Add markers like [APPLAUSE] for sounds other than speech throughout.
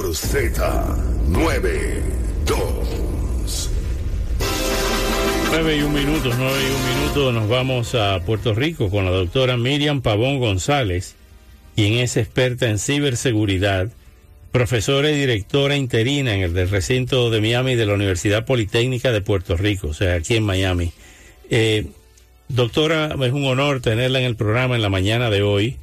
Por Z92. 9 y un minuto, 9 y un minuto, nos vamos a Puerto Rico con la doctora Miriam Pavón González, quien es experta en ciberseguridad, profesora y directora interina en el del recinto de Miami de la Universidad Politécnica de Puerto Rico, o sea, aquí en Miami. Eh, doctora, es un honor tenerla en el programa en la mañana de hoy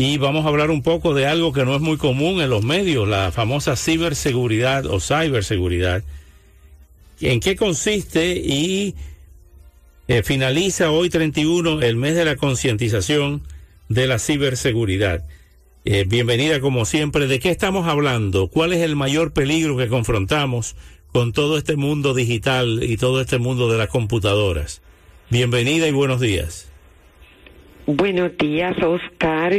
y vamos a hablar un poco de algo que no es muy común en los medios, la famosa ciberseguridad o ciberseguridad. ¿En qué consiste? Y eh, finaliza hoy 31 el mes de la concientización de la ciberseguridad. Eh, bienvenida como siempre. ¿De qué estamos hablando? ¿Cuál es el mayor peligro que confrontamos con todo este mundo digital y todo este mundo de las computadoras? Bienvenida y buenos días. Buenos días, Oscar.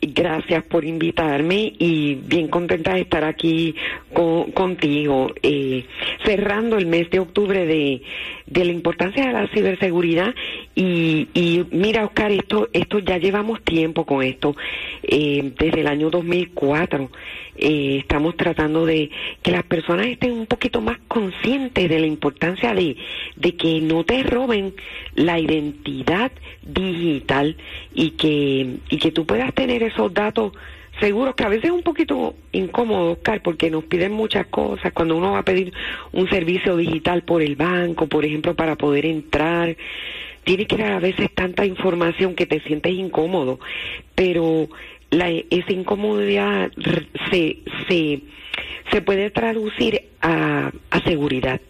Gracias por invitarme y bien contenta de estar aquí contigo, eh, cerrando el mes de octubre de, de la importancia de la ciberseguridad. Y, y mira, Oscar, esto, esto ya llevamos tiempo con esto, eh, desde el año 2004. Eh, estamos tratando de que las personas estén un poquito más conscientes de la importancia de, de que no te roben la identidad digital y que, y que tú puedas tener esos datos seguros, que a veces es un poquito incómodo, Oscar, porque nos piden muchas cosas cuando uno va a pedir un servicio digital por el banco, por ejemplo, para poder entrar. Tiene que dar a veces tanta información que te sientes incómodo, pero la, esa incomodidad se, se, se puede traducir a, a seguridad.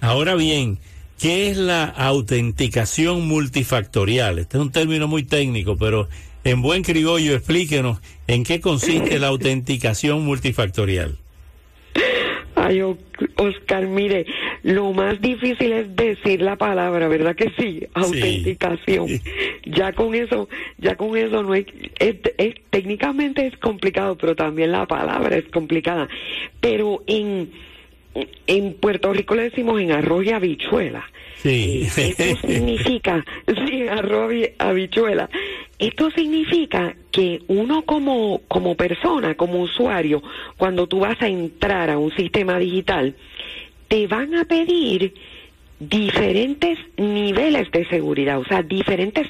Ahora bien, ¿qué es la autenticación multifactorial? Este es un término muy técnico, pero en buen criollo explíquenos en qué consiste la autenticación multifactorial. Ay, Oscar, mire, lo más difícil es decir la palabra, ¿verdad que sí? Autenticación. Ya con eso, ya con eso no es, es, técnicamente es complicado, pero también la palabra es complicada. Pero en en Puerto Rico le decimos en arroz y habichuela. Sí. Eh, esto [LAUGHS] significa, sí, arroz y habichuela. Esto significa que uno como, como persona, como usuario, cuando tú vas a entrar a un sistema digital, te van a pedir diferentes niveles de seguridad, o sea, diferentes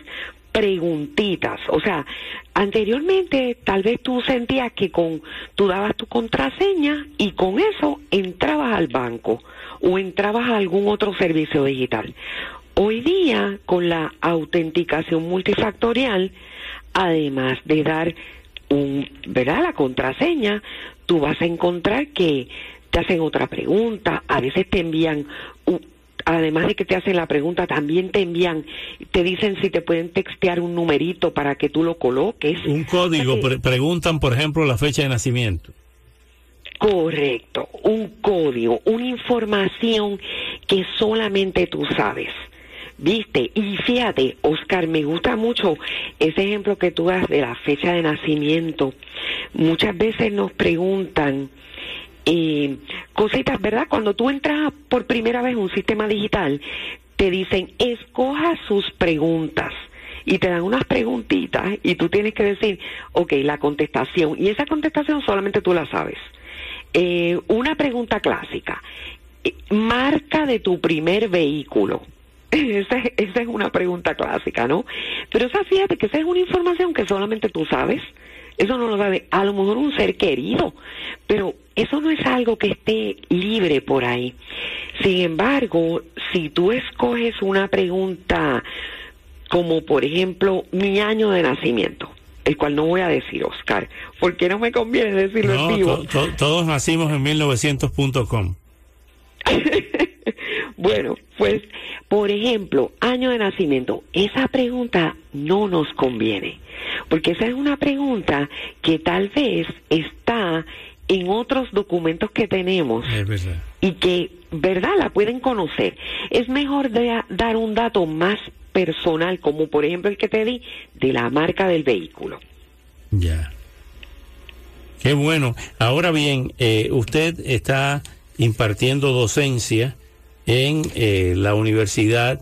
preguntitas. O sea, anteriormente tal vez tú sentías que con tú dabas tu contraseña y con eso entrabas al banco o entrabas a algún otro servicio digital. Hoy día, con la autenticación multifactorial, además de dar un, ¿verdad? la contraseña, tú vas a encontrar que te hacen otra pregunta, a veces te envían además de que te hacen la pregunta, también te envían, te dicen si te pueden textear un numerito para que tú lo coloques. Un código, preguntan por ejemplo la fecha de nacimiento. Correcto, un código, una información que solamente tú sabes. ¿Viste? Y fíjate, Oscar, me gusta mucho ese ejemplo que tú das de la fecha de nacimiento. Muchas veces nos preguntan, eh, cositas, ¿verdad? Cuando tú entras por primera vez en un sistema digital, te dicen, escoja sus preguntas. Y te dan unas preguntitas y tú tienes que decir, ok, la contestación. Y esa contestación solamente tú la sabes. Eh, una pregunta clásica. Marca de tu primer vehículo. [LAUGHS] Esa, esa, es una pregunta clásica, ¿no? Pero esa fíjate que esa es una información que solamente tú sabes. Eso no lo sabe a lo mejor un ser querido, pero eso no es algo que esté libre por ahí. Sin embargo, si tú escoges una pregunta como por ejemplo mi año de nacimiento, el cual no voy a decir, Oscar, porque no me conviene decirlo en vivo. todos nacimos en 1900.com. [LAUGHS] bueno, pues, por ejemplo, año de nacimiento, esa pregunta no nos conviene, porque esa es una pregunta que tal vez está en otros documentos que tenemos y que, ¿verdad?, la pueden conocer. Es mejor dar un dato más personal, como por ejemplo el que te di, de la marca del vehículo. Ya. Qué bueno. Ahora bien, eh, usted está impartiendo docencia en eh, la Universidad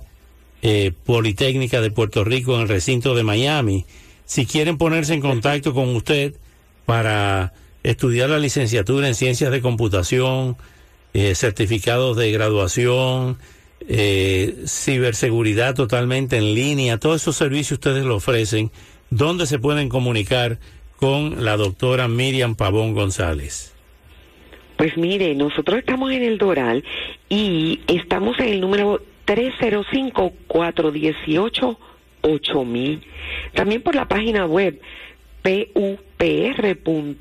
eh, Politécnica de Puerto Rico en el recinto de Miami. Si quieren ponerse en contacto con usted para estudiar la licenciatura en ciencias de computación, eh, certificados de graduación, ciberseguridad totalmente en línea, todos esos servicios ustedes lo ofrecen. ¿Dónde se pueden comunicar con la doctora Miriam Pavón González? Pues mire, nosotros estamos en el Doral y estamos en el número 305-418-8000. También por la página web pupr.com